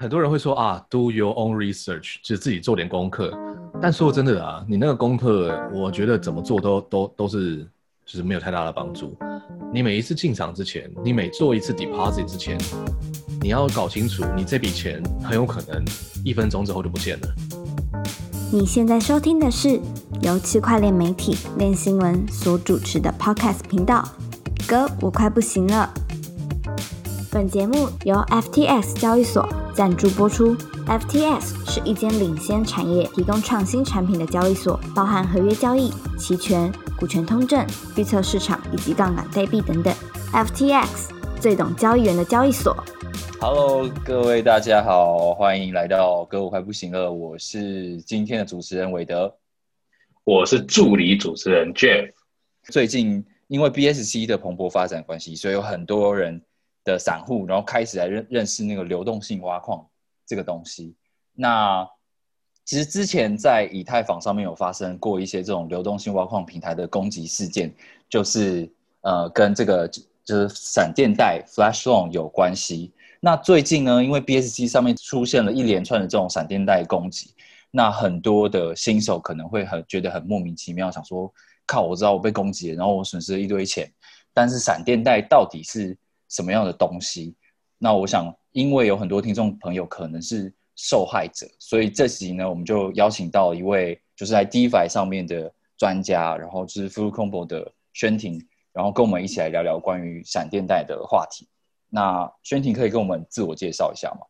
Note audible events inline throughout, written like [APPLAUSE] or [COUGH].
很多人会说啊，do your own research，就是自己做点功课。但说真的啊，你那个功课，我觉得怎么做都都都是就是没有太大的帮助。你每一次进场之前，你每做一次 deposit 之前，你要搞清楚，你这笔钱很有可能一分钟之后就不见了。你现在收听的是由区块链媒体链新闻所主持的 podcast 频道。哥，我快不行了。本节目由 FTX 交易所赞助播出。FTX 是一间领先产业、提供创新产品的交易所，包含合约交易、期权、股权通证、预测市场以及杠杆代币等等。FTX 最懂交易员的交易所。Hello，各位大家好，欢迎来到歌舞快不行了，我是今天的主持人韦德。我是助理主持人 Jeff。最近因为 BSC 的蓬勃发展关系，所以有很多人的散户，然后开始来认认识那个流动性挖矿这个东西。那其实之前在以太坊上面有发生过一些这种流动性挖矿平台的攻击事件，就是呃跟这个就是闪电贷 Flash Loan 有关系。那最近呢，因为 BSC 上面出现了一连串的这种闪电贷攻击，那很多的新手可能会很觉得很莫名其妙，想说靠，我知道我被攻击了，然后我损失了一堆钱，但是闪电贷到底是什么样的东西？那我想，因为有很多听众朋友可能是受害者，所以这集呢，我们就邀请到一位就是在 DeFi 上面的专家，然后是 Full Combo 的宣婷，然后跟我们一起来聊聊关于闪电贷的话题。那宣婷可以跟我们自我介绍一下吗？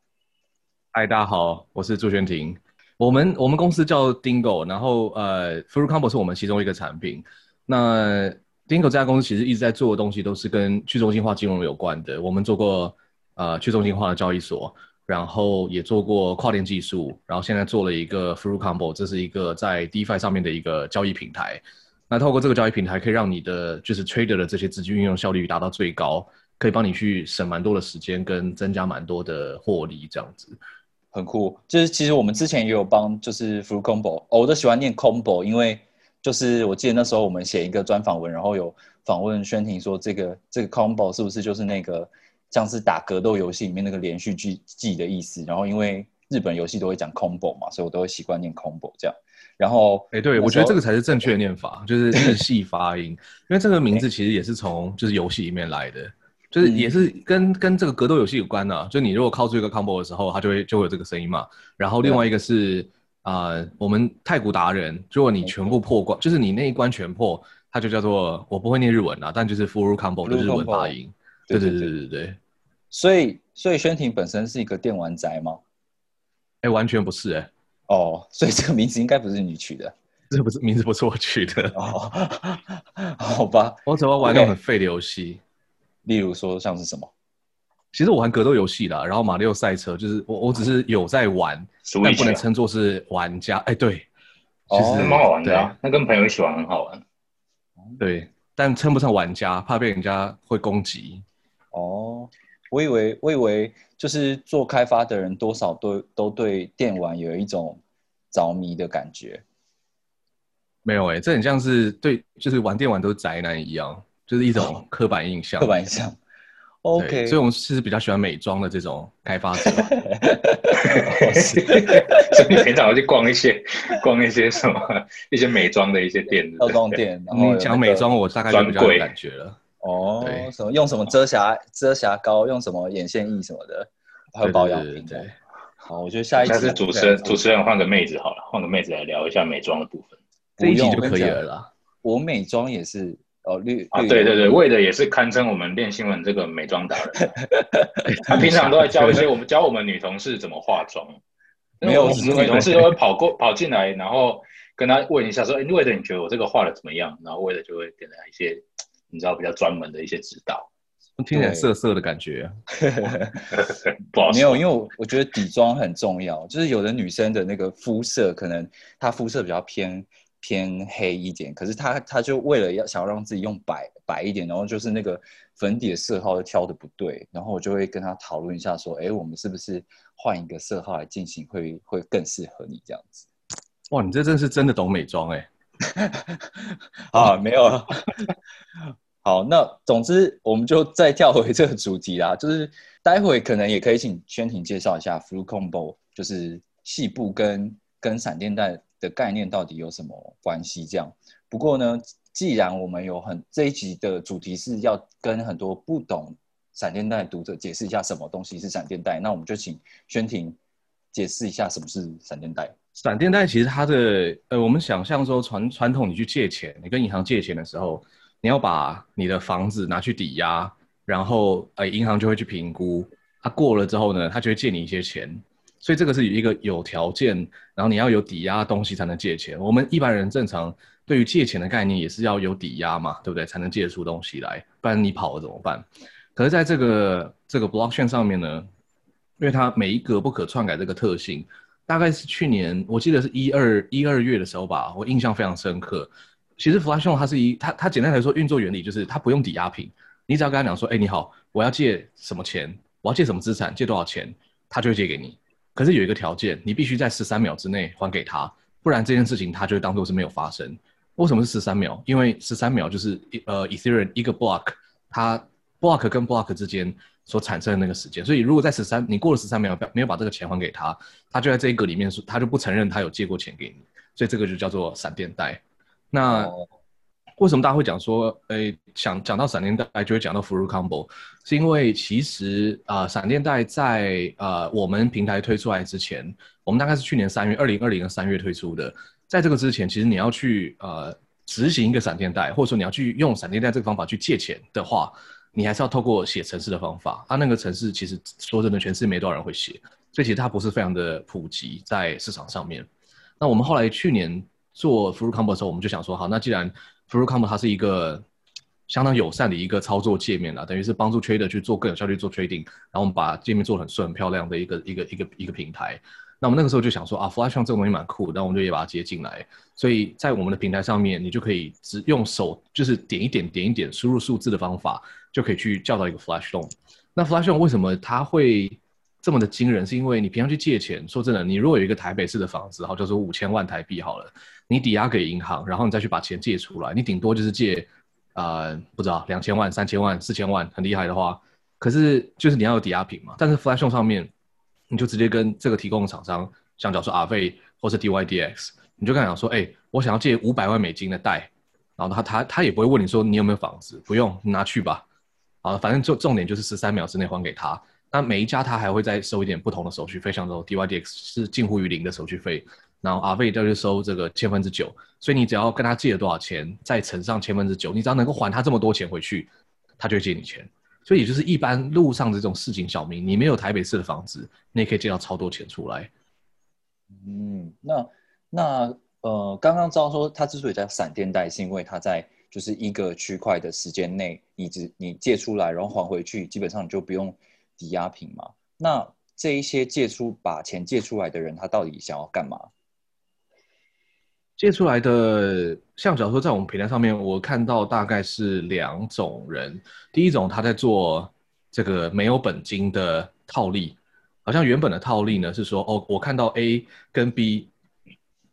嗨，大家好，我是朱轩婷。我们我们公司叫 Dingo，然后呃 f u r Combo 是我们其中一个产品。那 Dingo 这家公司其实一直在做的东西都是跟去中心化金融有关的。我们做过呃去中心化的交易所，然后也做过跨链技术，然后现在做了一个 f u r Combo，这是一个在 DeFi 上面的一个交易平台。那透过这个交易平台，可以让你的就是 Trader 的这些资金运用效率达到最高。可以帮你去省蛮多的时间，跟增加蛮多的获利，这样子很酷。就是其实我们之前也有帮，就是 Full Combo，、我都喜欢念 Combo，因为就是我记得那时候我们写一个专访文，然后有访问宣婷说，这个这个 Combo 是不是就是那个像是打格斗游戏里面那个连续剧记的意思？然后因为日本游戏都会讲 Combo 嘛，所以我都会习惯念 Combo 这样。然后，哎、欸，对我觉得这个才是正确的念法，就是日系发音，因为这个名字其实也是从就是游戏里面来的。就是也是跟、嗯、跟这个格斗游戏有关的、啊，就你如果靠出一个 combo 的时候，它就会就会有这个声音嘛。然后另外一个是啊、呃，我们太古达人，如果你全部破关，就是你那一关全破，它就叫做我不会念日文啊，但就是 full combo 的日文发音。对对对对对对。所以所以宣婷本身是一个电玩宅吗？哎、欸，完全不是哎、欸。哦，所以这个名字应该不是你取的。这不是名字不是我取的。哦，[LAUGHS] 好吧，我只要玩那种很废的游戏。例如说像是什么？其实我玩格斗游戏啦，然后马里奥赛车，就是我我只是有在玩，但不能称作是玩家。哎，对，其实蛮好玩的啊，那跟朋友一起玩很好玩。对，但称不上玩家，怕被人家会攻击。哦，我以为我以为就是做开发的人多少都都对电玩有一种着迷的感觉。没有哎、欸，这很像是对，就是玩电玩都是宅男一样。就是一种刻板印象，刻板印象。OK，所以我们是比较喜欢美妆的这种开发者。所以你平常要去逛一些 [LAUGHS] 逛一些什么一些美妆的一些店，化妆店。你讲美妆，我大概就比较有感觉了。哦，什么用什么遮瑕遮瑕膏，用什么眼线液什么的，还有保养品。对，好，我觉得下一下次主持人主持人换个妹子好了，换个妹子来聊一下美妆的部分，这一集就可以了啦。我美妆也是。哦，绿啊，对对对，为的也是堪称我们练新闻这个美妆达人。[LAUGHS] 他平常都在教一些 [LAUGHS] 我们教我们女同事怎么化妆。没有，女同事都会跑过跑进来，然后跟他问一下说：“哎，为的你觉得我这个画的怎么样？”然后为的就会给他一些你知道比较专门的一些指导。听起来涩涩的感觉。[LAUGHS] 不好没有，因为我我觉得底妆很重要，就是有的女生的那个肤色可能她肤色比较偏。偏黑一点，可是他他就为了要想要让自己用白白一点，然后就是那个粉底的色号挑的不对，然后我就会跟他讨论一下，说，哎，我们是不是换一个色号来进行会会更适合你这样子？哇，你这真是真的懂美妆哎！[LAUGHS] 啊，没有了。好，那总之我们就再跳回这个主题啦，就是待会可能也可以请宣婷介绍一下 Flu Combo，就是细部跟跟闪电带的概念到底有什么关系？这样。不过呢，既然我们有很这一集的主题是要跟很多不懂闪电带读者解释一下什么东西是闪电贷，那我们就请宣婷解释一下什么是闪电贷。闪电贷其实它的呃，我们想象说传传统你去借钱，你跟银行借钱的时候，你要把你的房子拿去抵押，然后呃银行就会去评估，它过了之后呢，它就会借你一些钱，所以这个是一个有条件，然后你要有抵押东西才能借钱。我们一般人正常对于借钱的概念也是要有抵押嘛，对不对？才能借出东西来，不然你跑了怎么办？可是在这个这个 blockchain 上面呢，因为它每一格不可篡改这个特性。大概是去年，我记得是一二一二月的时候吧，我印象非常深刻。其实 Flash 它是一，它它简单来说运作原理就是它不用抵押品，你只要跟他讲说，哎，你好，我要借什么钱，我要借什么资产，借多少钱，他就会借给你。可是有一个条件，你必须在十三秒之内还给他，不然这件事情他就会当做是没有发生。为什么是十三秒？因为十三秒就是呃 Ethereum 一个 block，它 block 跟 block 之间。所产生的那个时间，所以如果在十三，你过了十三秒没有把这个钱还给他，他就在这一格里面，他就不承认他有借过钱给你，所以这个就叫做闪电贷。那为什么大家会讲说，诶，想讲到闪电贷就会讲到 f r u Combo，是因为其实啊，闪电贷在呃我们平台推出来之前，我们大概是去年三月，二零二零的三月推出的，在这个之前，其实你要去呃执行一个闪电贷，或者说你要去用闪电贷这个方法去借钱的话。你还是要透过写程式的方法，啊，那个程式其实说真的，全世界没多少人会写，所以其实它不是非常的普及在市场上面。那我们后来去年做 f r u Combo 的时候，我们就想说，好，那既然 f u r u c o m 它是一个相当友善的一个操作界面啦，等于是帮助 trader 去做更有效率做 trading，然后我们把界面做的很顺很漂亮的一个一个一个一个平台。那我们那个时候就想说啊，Flash 这个东西蛮酷，然后我们就也把它接进来。所以在我们的平台上面，你就可以只用手就是点一点点一点输入数字的方法。就可以去叫到一个 Flash Loan。那 Flash Loan 为什么它会这么的惊人？是因为你平常去借钱，说真的，你如果有一个台北市的房子，好，叫做五千万台币好了，你抵押给银行，然后你再去把钱借出来，你顶多就是借啊，不知道两千万、三千万、四千万，很厉害的话，可是就是你要有抵押品嘛。但是 Flash On 上面，你就直接跟这个提供的厂商，像假如说 a v 或是 DYDX，你就跟他讲说，哎，我想要借五百万美金的贷，然后他他他也不会问你说你有没有房子，不用，你拿去吧。啊，反正重重点就是十三秒之内还给他。那每一家他还会再收一点不同的手续费，像说 DYDX 是近乎于零的手续费，然后 a v 就是收这个千分之九。所以你只要跟他借了多少钱，再乘上千分之九，你只要能够还他这么多钱回去，他就会借你钱。所以也就是一般路上的这种市井小民，你没有台北市的房子，你也可以借到超多钱出来。嗯，那那呃，刚刚知道说他之所以叫闪电贷，是因为他在。就是一个区块的时间内，你只你借出来，然后还回去，基本上你就不用抵押品嘛。那这一些借出把钱借出来的人，他到底想要干嘛？借出来的，像假如说在我们平台上面，我看到大概是两种人。第一种他在做这个没有本金的套利，好像原本的套利呢是说，哦，我看到 A 跟 B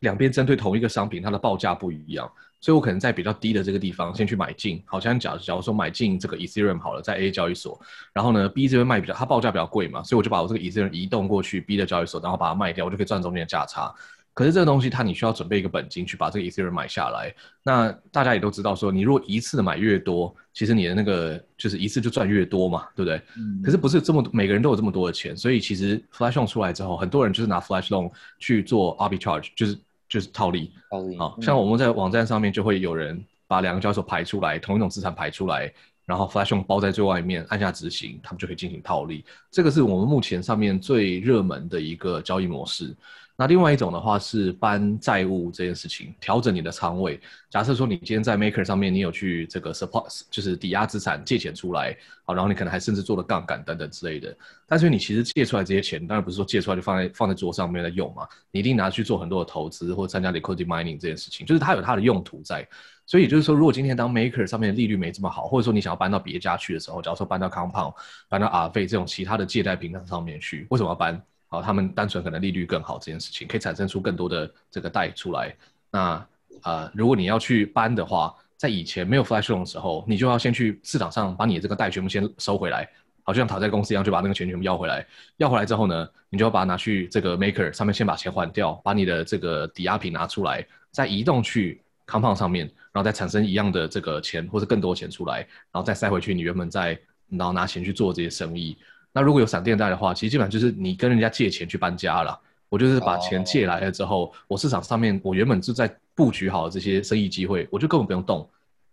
两边针对同一个商品，它的报价不一样。所以我可能在比较低的这个地方先去买进，好像假假如说买进这个 Ethereum 好了，在 A 交易所，然后呢 B 这边卖比较，它报价比较贵嘛，所以我就把我这个 Ethereum 移动过去 B 的交易所，然后把它卖掉，我就可以赚中间的价差。可是这个东西它你需要准备一个本金去把这个 Ethereum 买下来。那大家也都知道说，你如果一次的买越多，其实你的那个就是一次就赚越多嘛，对不对？嗯。可是不是这么每个人都有这么多的钱，所以其实 Flash Loan 出来之后，很多人就是拿 Flash Loan 去做 Arbitrage，就是就是套利。套利。啊，像我们在网站上面就会有人。把两个交易所排出来，同一种资产排出来，然后 Flash 用包在最外面，按下执行，他们就可以进行套利。这个是我们目前上面最热门的一个交易模式。那另外一种的话是搬债务这件事情，调整你的仓位。假设说你今天在 Maker 上面，你有去这个 support，就是抵押资产借钱出来，好，然后你可能还甚至做了杠杆等等之类的。但是你其实借出来这些钱，当然不是说借出来就放在放在桌上没有在用嘛，你一定拿去做很多的投资或参加 liquidity mining 这件事情，就是它有它的用途在。所以就是说，如果今天当 Maker 上面利率没这么好，或者说你想要搬到别家去的时候，假如说搬到 Compound、搬到 a 费这种其他的借贷平台上面去，为什么要搬？好，他们单纯可能利率更好，这件事情可以产生出更多的这个贷出来。那呃，如果你要去搬的话，在以前没有 Flash Loan 的时候，你就要先去市场上把你的这个贷全部先收回来，好，像讨债公司一样，就把那个钱全部要回来。要回来之后呢，你就要把它拿去这个 Maker 上面先把钱还掉，把你的这个抵押品拿出来，再移动去 Compound 上面，然后再产生一样的这个钱或者更多钱出来，然后再塞回去你原本在然后拿钱去做这些生意。那如果有闪电贷的话，其实基本上就是你跟人家借钱去搬家了。我就是把钱借来了之后，我市场上面我原本就在布局好这些生意机会，我就根本不用动。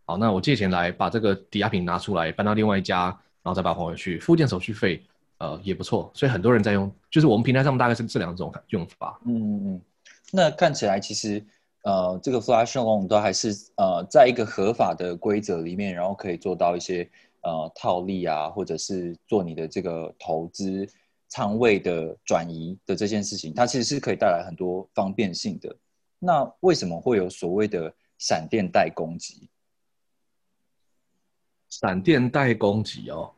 好，那我借钱来把这个抵押品拿出来搬到另外一家，然后再把它还回去，付件手续费呃也不错。所以很多人在用，就是我们平台上大概是这两种用法。嗯嗯嗯。那看起来其实呃这个 Flash Loan 都还是呃在一个合法的规则里面，然后可以做到一些呃套利啊，或者是做你的这个投资。仓位的转移的这件事情，它其实是可以带来很多方便性的。那为什么会有所谓的闪电贷攻击？闪电贷攻击哦，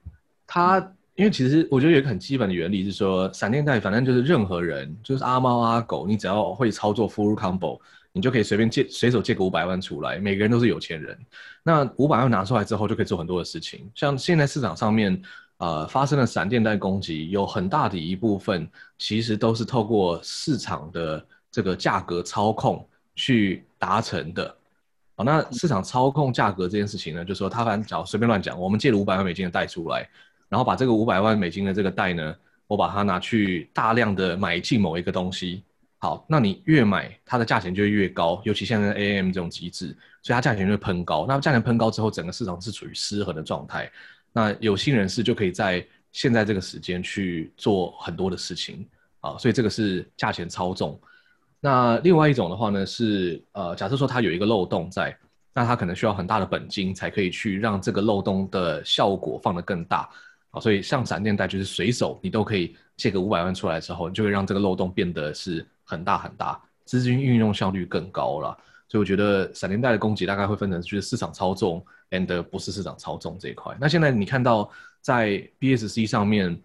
它因为其实我觉得有一个很基本的原理是说，闪电贷反正就是任何人，就是阿猫阿狗，你只要会操作 Full Combo，你就可以随便借随手借个五百万出来，每个人都是有钱人。那五百万拿出来之后，就可以做很多的事情，像现在市场上面。呃，发生了闪电贷攻击，有很大的一部分其实都是透过市场的这个价格操控去达成的。好，那市场操控价格这件事情呢，就说他反正只要随便乱讲，我们借了五百万美金的贷出来，然后把这个五百万美金的这个贷呢，我把它拿去大量的买进某一个东西。好，那你越买，它的价钱就会越高，尤其现在 A M 这种机制，所以它价钱就会喷高。那价钱喷高之后，整个市场是处于失衡的状态。那有心人士就可以在现在这个时间去做很多的事情啊，所以这个是价钱操纵。那另外一种的话呢，是呃，假设说它有一个漏洞在，那它可能需要很大的本金才可以去让这个漏洞的效果放得更大啊。所以像闪电贷就是随手你都可以借个五百万出来之后，你就会让这个漏洞变得是很大很大，资金运用效率更高了。所以我觉得闪电贷的供给大概会分成就是市场操纵。and 不是市场操纵这一块。那现在你看到在 BSC 上面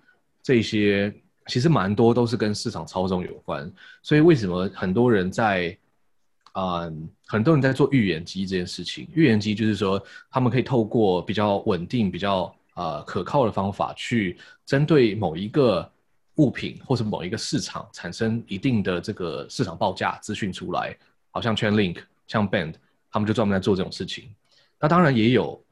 这些，其实蛮多都是跟市场操纵有关。所以为什么很多人在，嗯，很多人在做预言机这件事情？预言机就是说，他们可以透过比较稳定、比较呃可靠的方法，去针对某一个物品或是某一个市场产生一定的这个市场报价资讯出来。好像 Chainlink、像 Band，他们就专门在做这种事情。那当然也有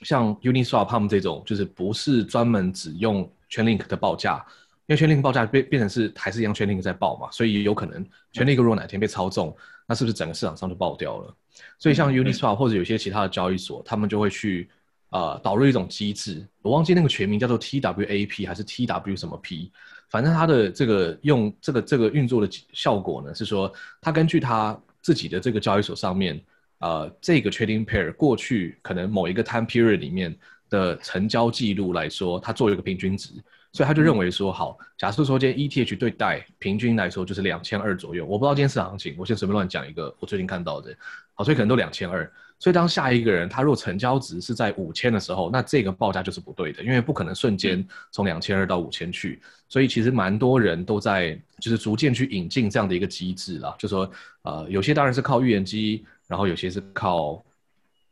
像 Uniswap 他们这种，就是不是专门只用 Chainlink 的报价，因为 Chainlink 报价变变成是还是一样 Chainlink 在报嘛，所以有可能 Chainlink 如果哪天被操纵，那是不是整个市场上就爆掉了？所以像 Uniswap 或者有些其他的交易所，他们就会去呃导入一种机制，我忘记那个全名叫做 TWAP 还是 TW 什么 P，反正它的这个用这个这个运作的效果呢，是说它根据它自己的这个交易所上面。呃，这个 trading pair 过去可能某一个 time period 里面的成交记录来说，它做一个平均值，所以他就认为说，好，假设说今天 ETH 对待平均来说就是两千二左右，我不知道今天市场行情，我先随便乱讲一个，我最近看到的，好，所以可能都两千二，所以当下一个人他若成交值是在五千的时候，那这个报价就是不对的，因为不可能瞬间从两千二到五千去，所以其实蛮多人都在就是逐渐去引进这样的一个机制啦，就说，呃，有些当然是靠预言机。然后有些是靠，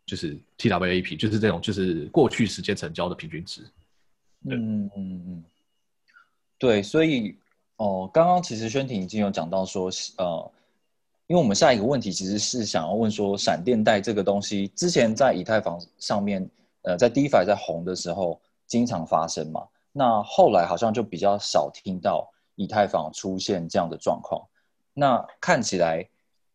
就是 TWAP，就是这种就是过去时间成交的平均值。嗯嗯嗯，对，所以哦，刚刚其实宣婷已经有讲到说，呃，因为我们下一个问题其实是想要问说，闪电贷这个东西之前在以太坊上面，呃，在 DeFi 在红的时候经常发生嘛，那后来好像就比较少听到以太坊出现这样的状况，那看起来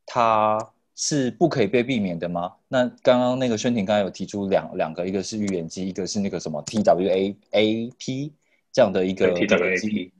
它。是不可以被避免的吗？那刚刚那个宣婷刚刚有提出两两个，一个是预言机，一个是那个什么 TWA AP 这样的一个 TWAP，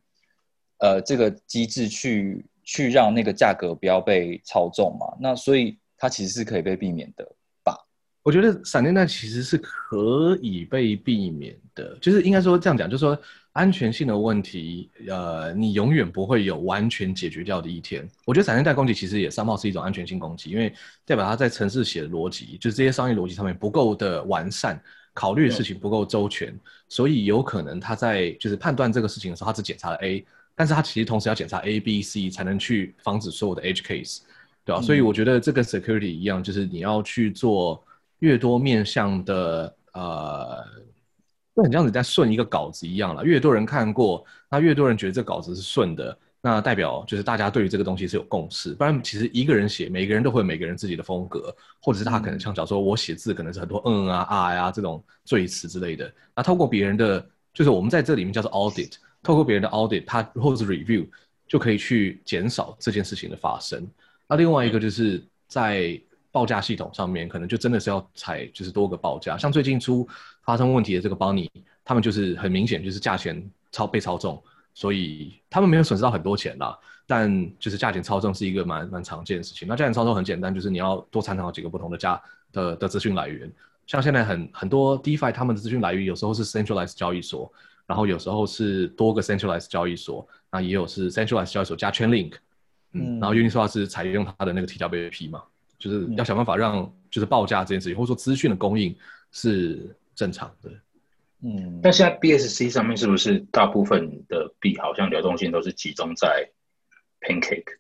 呃，这个机制去去让那个价格不要被操纵嘛？那所以它其实是可以被避免的吧？我觉得闪电弹其实是可以被避免的，就是应该说这样讲，就是说。安全性的问题，呃，你永远不会有完全解决掉的一天。我觉得闪电贷攻击其实也三号是一种安全性攻击，因为代表它在城市写的逻辑，就是这些商业逻辑上面不够的完善，考虑的事情不够周全，所以有可能他在就是判断这个事情的时候，他只检查了 A，但是它其实同时要检查 A、B、C 才能去防止所有的 edge case，对吧？所以我觉得这跟 security 一样，就是你要去做越多面向的呃，就很像你在顺一个稿子一样了。越多人看过，那越多人觉得这稿子是顺的，那代表就是大家对于这个东西是有共识。不然，其实一个人写，每个人都会有每个人自己的风格，或者是他可能像假如说我写字可能是很多嗯啊啊呀这种赘词之类的。那透过别人的，就是我们在这里面叫做 audit，透过别人的 audit，他或者是 review，就可以去减少这件事情的发生。那另外一个就是在报价系统上面，可能就真的是要采就是多个报价。像最近出发生问题的这个 Bonnie，他们就是很明显就是价钱超被操纵，所以他们没有损失到很多钱啦。但就是价钱操纵是一个蛮蛮常见的事情。那价钱操纵很简单，就是你要多参考几个不同的价的的资讯来源。像现在很很多 DeFi 他们的资讯来源有时候是 centralized 交易所，然后有时候是多个 centralized 交易所，那也有是 centralized 交易所加 Chainlink。嗯，然后 Uniswap 是采用它的那个 TWP 嘛，就是要想办法让就是报价这件事情，或者说资讯的供应是正常的。嗯，但现在 BSC 上面是不是大部分的币好像流动性都是集中在 Pancake，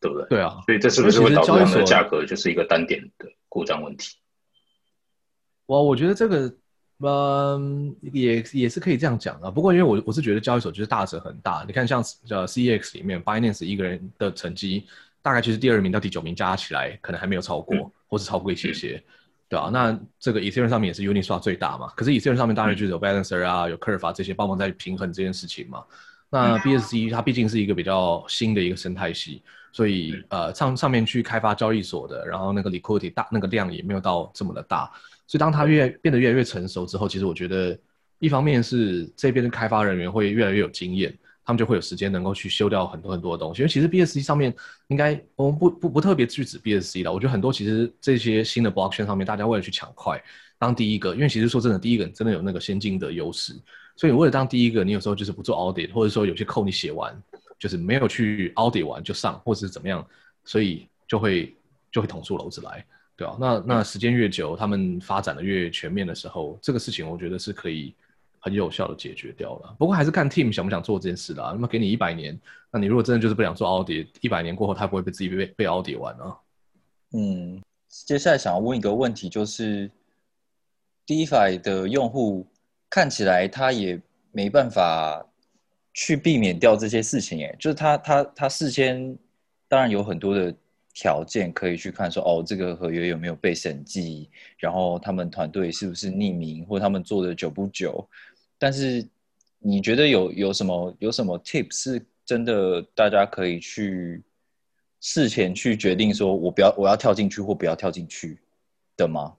对不对？对啊，所以这是不是会导致它们的价格就是一个单点的故障问题？哇，我觉得这个。嗯，也也是可以这样讲啊。不过因为我我是觉得交易所就是大者很大。你看像呃 CEX 里面，Binance 一个人的成绩大概就是第二名到第九名加起来可能还没有超过，或是超过一些些，对啊，那这个 Ethereum 上面也是 Uniswap 最大嘛。可是 Ethereum 上面当然就是有 Balancer 啊，有 Curve 啊这些帮忙在平衡这件事情嘛。那 BSC 它毕竟是一个比较新的一个生态系，所以呃上上面去开发交易所的，然后那个 Liquidity 大那个量也没有到这么的大。所以当它越变得越来越成熟之后，其实我觉得，一方面是这边的开发人员会越来越有经验，他们就会有时间能够去修掉很多很多的东西。因为其实 BSC 上面应该我们不不不特别去指 BSC 了，我觉得很多其实这些新的 blockchain 上面，大家为了去抢快当第一个，因为其实说真的，第一个真的有那个先进的优势，所以为了当第一个，你有时候就是不做 audit，或者说有些 code 你写完就是没有去 audit 完就上，或者是怎么样，所以就会就会捅出篓子来。对啊，那那时间越久，他们发展的越全面的时候，这个事情我觉得是可以很有效的解决掉了。不过还是看 team 想不想做这件事啦。那么给你一百年，那你如果真的就是不想做奥迪一百年过后他不会被自己被被 audit 完啊。嗯，接下来想要问一个问题，就是 DeFi 的用户看起来他也没办法去避免掉这些事情，哎，就是他他他事先当然有很多的。条件可以去看说哦，这个合约有没有被审计，然后他们团队是不是匿名，或他们做的久不久。但是你觉得有有什么有什么 tip 是真的大家可以去事前去决定说我不要我要跳进去或不要跳进去的吗？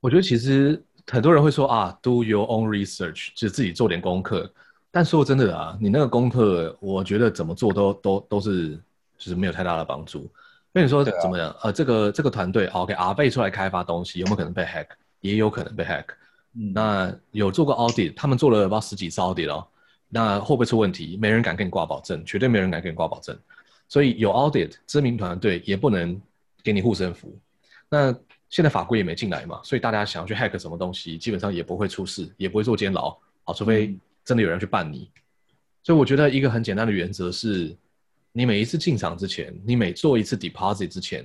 我觉得其实很多人会说啊，do your own research，就自己做点功课。但说真的啊，你那个功课，我觉得怎么做都都都是。就是没有太大的帮助。那你说怎么样？呃，这个这个团队，OK，阿贝出来开发东西，有没有可能被 hack？也有可能被 hack。那有做过 audit，他们做了不知道十几次 audit 哦。那会不会出问题？没人敢跟你挂保证，绝对没人敢跟你挂保证。所以有 audit，知名团队也不能给你护身符。那现在法规也没进来嘛，所以大家想要去 hack 什么东西，基本上也不会出事，也不会坐监牢。好，除非真的有人去办你。所以我觉得一个很简单的原则是。你每一次进场之前，你每做一次 deposit 之前，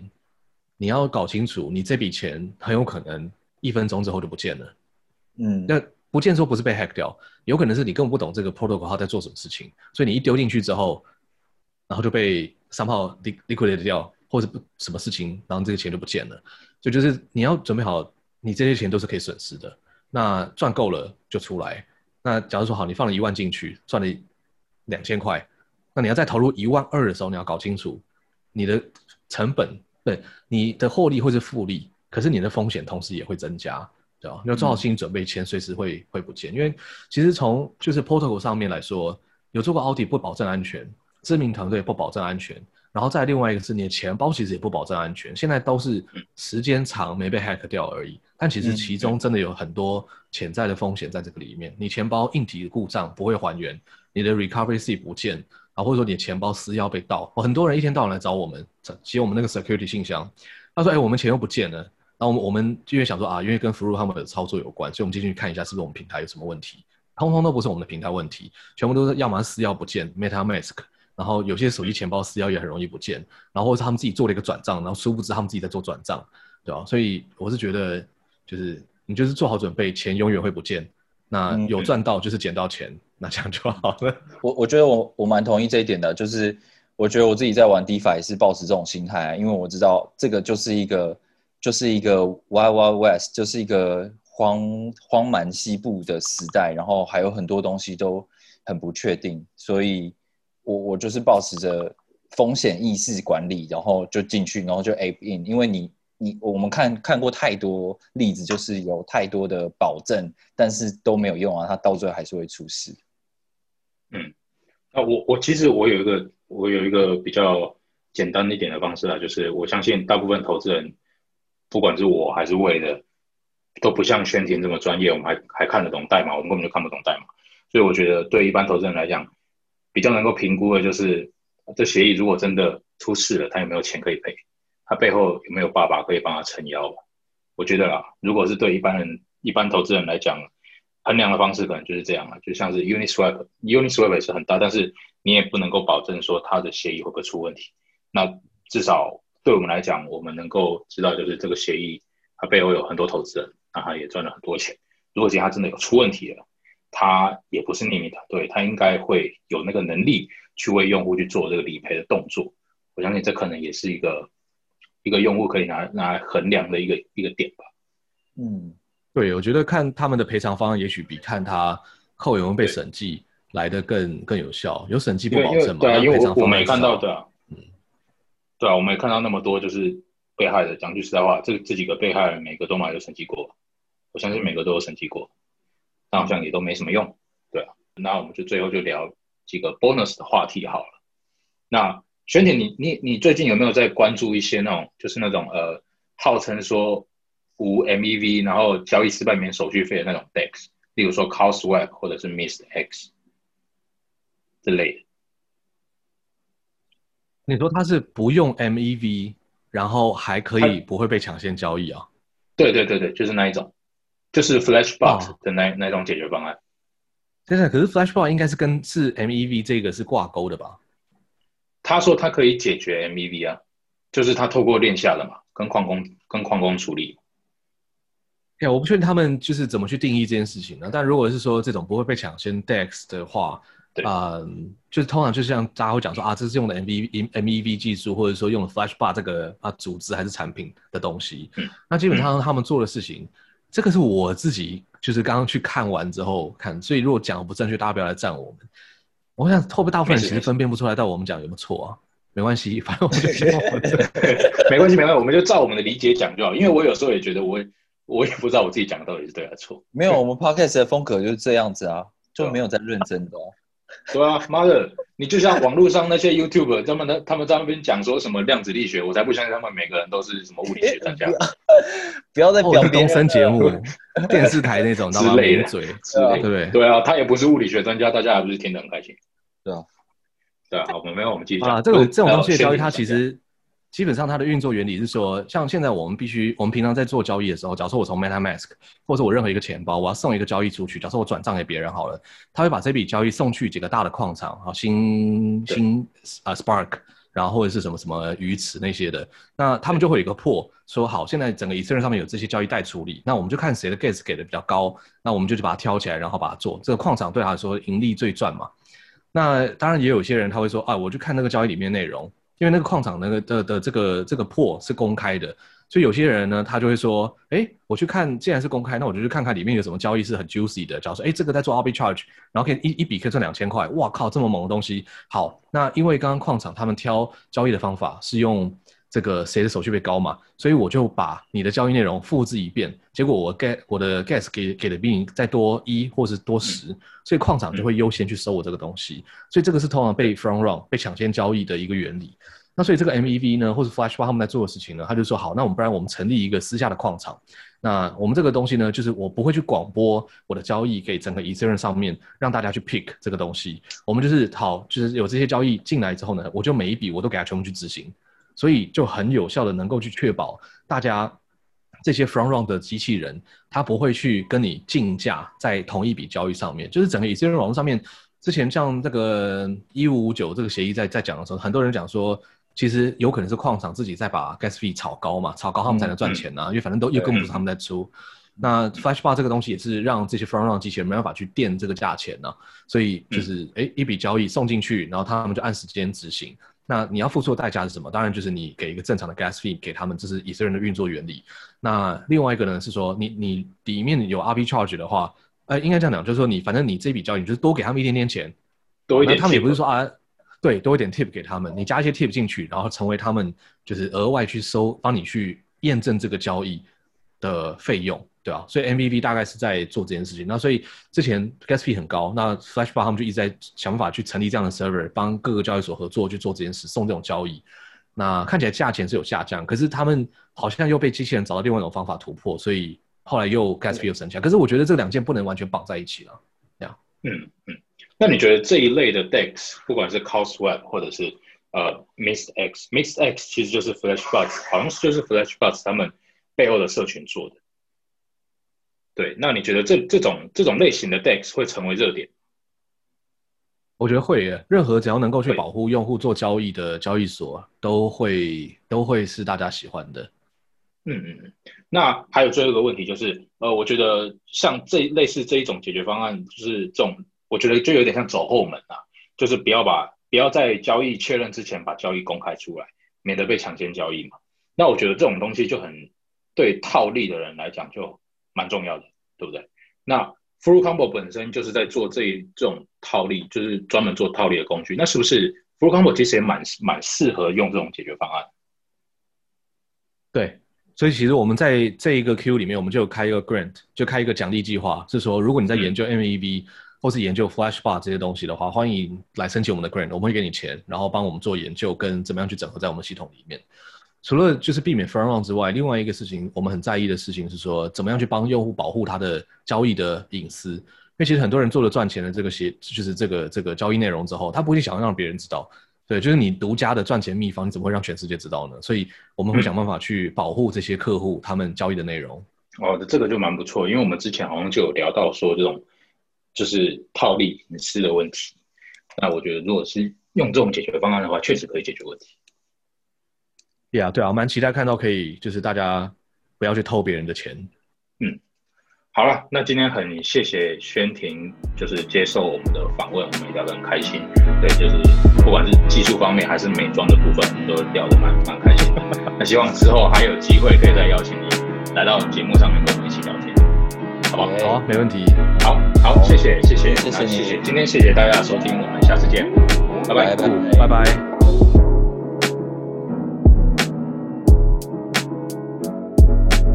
你要搞清楚，你这笔钱很有可能一分钟之后就不见了。嗯，那不见说不是被 hack 掉，有可能是你根本不懂这个 protocol 它在做什么事情，所以你一丢进去之后，然后就被三炮 liquidate 掉，或者不什么事情，然后这个钱就不见了。所以就是你要准备好，你这些钱都是可以损失的。那赚够了就出来。那假如说好，你放了一万进去，赚了两千块。那你要再投入一万二的时候，你要搞清楚你的成本，对，你的获利会是复利，可是你的风险同时也会增加，对吧？要做好心理准备，钱随时会会不见。因为其实从就是 protocol 上面来说，有做过 audit 不保证安全，知名团队不保证安全，然后再另外一个是你的钱包其实也不保证安全。现在都是时间长没被 hack 掉而已，但其实其中真的有很多潜在的风险在这个里面。你钱包硬体故障不会还原，你的 recovery C 不见。啊，或者说你的钱包私钥被盗，很多人一天到晚来找我们，接我们那个 security 信箱。他说：“哎，我们钱又不见了。”然后我们我们因为想说啊，因为跟 Fru 他们的操作有关，所以我们进去看一下是不是我们平台有什么问题。通通都不是我们的平台问题，全部都是要么私钥不见，MetaMask，然然后有些手机钱包私钥也很容易不见，然后或是他们自己做了一个转账，然后殊不知他们自己在做转账，对吧？所以我是觉得，就是你就是做好准备，钱永远会不见。那嗯有赚到就是捡到钱，那这样就好了。我我觉得我我蛮同意这一点的，就是我觉得我自己在玩 DeFi 也是抱持这种心态啊，因为我知道这个就是一个就是一个 Wild Wild West，就是一个荒荒蛮西部的时代，然后还有很多东西都很不确定，所以我我就是保持着风险意识管理，然后就进去，然后就 ape in，因为你你我们看看过太多例子，就是有太多的保证，但是都没有用啊，它到最后还是会出事。嗯那我我其实我有一个我有一个比较简单一点的方式啊，就是我相信大部分投资人，不管是我还是魏的，都不像宣婷这么专业，我们还还看得懂代码，我们根本就看不懂代码。所以我觉得对一般投资人来讲，比较能够评估的就是这协议如果真的出事了，他有没有钱可以赔，他背后有没有爸爸可以帮他撑腰吧。我觉得啦，如果是对一般人一般投资人来讲，衡量的方式可能就是这样了，就像是 Uniswap，Uniswap 也是很大，但是你也不能够保证说它的协议会不会出问题。那至少对我们来讲，我们能够知道就是这个协议它背后有很多投资人，那他也赚了很多钱。如果今天它真的有出问题了，他也不是匿名团队，他应该会有那个能力去为用户去做这个理赔的动作。我相信这可能也是一个一个用户可以拿拿来衡量的一个一个点吧。嗯。对，我觉得看他们的赔偿方案，也许比看他扣有没有被审计来的更更有效。有审计不保证嘛？对啊，因为我我没看到对啊，嗯，对啊，我没看到那么多就是被害的。讲句实在话，这这几个被害人每个都买有审计过，我相信每个都有审计过，但好像也都没什么用，对啊。那我们就最后就聊几个 bonus 的话题好了。那玄铁，你你你最近有没有在关注一些那种就是那种呃，号称说无 MEV，然后交易失败免手续费的那种 DEX，例如说 CowSwap 或者是 Mist X 之类的。你说他是不用 MEV，然后还可以不会被抢先交易啊？对对对对，就是那一种，就是 Flashbox 哦的那、那种解决方案。真的可是 Flashbot 应该是跟是 MEV 这个是挂钩的吧？他说他可以解决 MEV 啊，就是他透过链下的嘛，跟矿工跟矿工处理。哎、我不确定他们就是怎么去定义这件事情呢？但如果是说这种不会被抢先 DEX 的话，对嗯，就是通常就像大家会讲说啊，这是用的 MEV MEV 技术，或者说用的 Flashbar 这个啊组织还是产品的东西。嗯那基本上他们做的事情，这个是我自己就是刚刚去看完之后看，所以如果讲的不正确，大家不要来赞我们。我想后面大部分人其实分辨不出来，到我们讲有没有错啊？没关系，反正我们就 [LAUGHS] [LAUGHS] 没关系，没关系，我们就照我们的理解讲就好。因为我有时候也觉得我我也不知道我自己讲的到底是对还是错。没有，我们 podcast 的风格就是这样子啊，就没有在认真的、哦。对啊，妈的，你就像网络上那些 YouTube，他们的他们在那边讲说什么量子力学，我才不相信他们每个人都是什么物理学专家 [LAUGHS] 不要再表别人森节目、[LAUGHS] 电视台那种，之类的嘴。对不对？对啊，他也不是物理学专家，大家还不是听得很开心。对啊，对啊，好，我们没有，我们继续啊，讲。这种这种东西的交易，它其实基本上它的运作原理是说，像现在我们必须，我们平常在做交易的时候，假设我从 MetaMask 或者我任何一个钱包，我要送一个交易出去，假设我转账给别人好了，他会把这笔交易送去几个大的矿场，好，新对新啊 Spark，然后或者是什么什么鱼池那些的，那他们就会有一个破，说好，现在整个以色列上面有这些交易待处理，那我们就看谁的 gas 给的比较高，那我们就去把它挑起来，然后把它做，这个矿场对他来说盈利最赚嘛。那当然也有些人他会说啊，我就看那个交易里面内容，因为那个矿场那个的的这个这个破是公开的，所以有些人呢他就会说，哎，我去看，既然是公开，那我就去看看里面有什么交易是很 juicy 的，假如说，哎，这个在做 arbitrage，然后可以一一笔可以赚两千块，哇靠，这么猛的东西。好，那因为刚刚矿场他们挑交易的方法是用这个谁的手续费高嘛，所以我就把你的交易内容复制一遍，结果我 get 我的 gas 给给的比你再多一或是多十，所以矿场就会优先去收我这个东西，所以这个是通常被 front run 被抢先交易的一个原理。那所以这个 MEV 呢，或者 Flashbar 他们在做的事情呢，他就说好，那我们不然我们成立一个私下的矿场。那我们这个东西呢，就是我不会去广播我的交易给整个 Ethereum 上面，让大家去 pick 这个东西。我们就是好，就是有这些交易进来之后呢，我就每一笔我都给它全部去执行，所以就很有效的能够去确保大家这些 front run 的机器人，它不会去跟你竞价在同一笔交易上面，就是整个 Ethereum 网络上面。之前像这个一五五九这个协议在在讲的时候，很多人讲说，其实有可能是矿场自己在把 gas fee 炒高嘛，炒高他们才能赚钱呐、因为反正都又跟不是他们在出。那 Flash Bar 这个东西也是让这些 front run 机器人没办法去垫这个价钱呢、所以就是哎、诶一笔交易送进去，然后他们就按时间执行。那你要付出的代价是什么？当然就是你给一个正常的 gas fee 给他们，这是以色列人的运作原理。那另外一个呢是说，你你里面有 arbitrage 的话，呃，应该这样讲，就是说你反正你这笔交易，你就是多给他们一点点钱，多一点他们也不是说啊，对，多一点 tip 给他们，你加一些 tip 进去，然后成为他们就是额外去收，帮你去验证这个交易的费用，对啊，所以 MVP 大概是在做这件事情。那所以之前 gas fee 很高，那 Flashbar 他们就一直在想办法去成立这样的 server，帮各个交易所合作去做这件事，送这种交易。那看起来价钱是有下降，可是他们好像又被机器人找到另外一种方法突破，所以后来又 gas fee 又升起来。可是我觉得这两件不能完全绑在一起了。这样嗯嗯，那你觉得这一类的 DEX，不管是 CosWeb 或者是呃 Mist X，Mist X 其实就是 FlashBots，好像是就是 FlashBots 他们背后的社群做的。对，那你觉得这这种这种类型的 DEX 会成为热点？我觉得会耶，任何只要能够去保护用户做交易的交易所，都会都会是大家喜欢的。嗯嗯嗯。那还有最后一个问题就是，呃，我觉得像这类似这一种解决方案，就是这种，我觉得就有点像走后门啊，就是不要把不要在交易确认之前把交易公开出来，免得被抢先交易嘛。那我觉得这种东西就很对套利的人来讲就蛮重要的，对不对？那 Full Combo 本身就是在做这一这种套利，就是专门做套利的工具。那是不是 Full Combo 其实也蛮蛮适合用这种解决方案？对，所以其实我们在这一个 Q 里面，我们就有开一个 grant，就开一个奖励计划，是说如果你在研究 MEV、或是研究 Flash Bar 这些东西的话，欢迎来申请我们的 grant，我们会给你钱，然后帮我们做研究跟怎么样去整合在我们系统里面。除了就是避免 front run 之外，另外一个事情我们很在意的事情是说，怎么样去帮用户保护他的交易的隐私。因为其实很多人做了赚钱的这个协，就是这个这个交易内容之后，他不会想要让别人知道。对，就是你独家的赚钱秘方，你怎么会让全世界知道呢？所以我们会想办法去保护这些客户他们交易的内容。哦，这个就蛮不错，因为我们之前好像就有聊到说这种就是套利隐私的问题。那我觉得如果是用这种解决方案的话，确实可以解决问题。对啊，对啊，蛮期待看到可以就是大家不要去偷别人的钱。嗯好了，那今天很谢谢宣婷，就是接受我们的访问，我们也聊得很开心。对，就是不管是技术方面还是美妆的部分，我们都聊得蛮蛮开心的。那希望之后还有机会可以再邀请你来到节目上面跟我们一起聊天，好不好？好啊，没问题。好好，谢谢谢谢，谢谢谢谢，今天谢谢大家的收听，我们下次见，拜拜拜拜拜拜。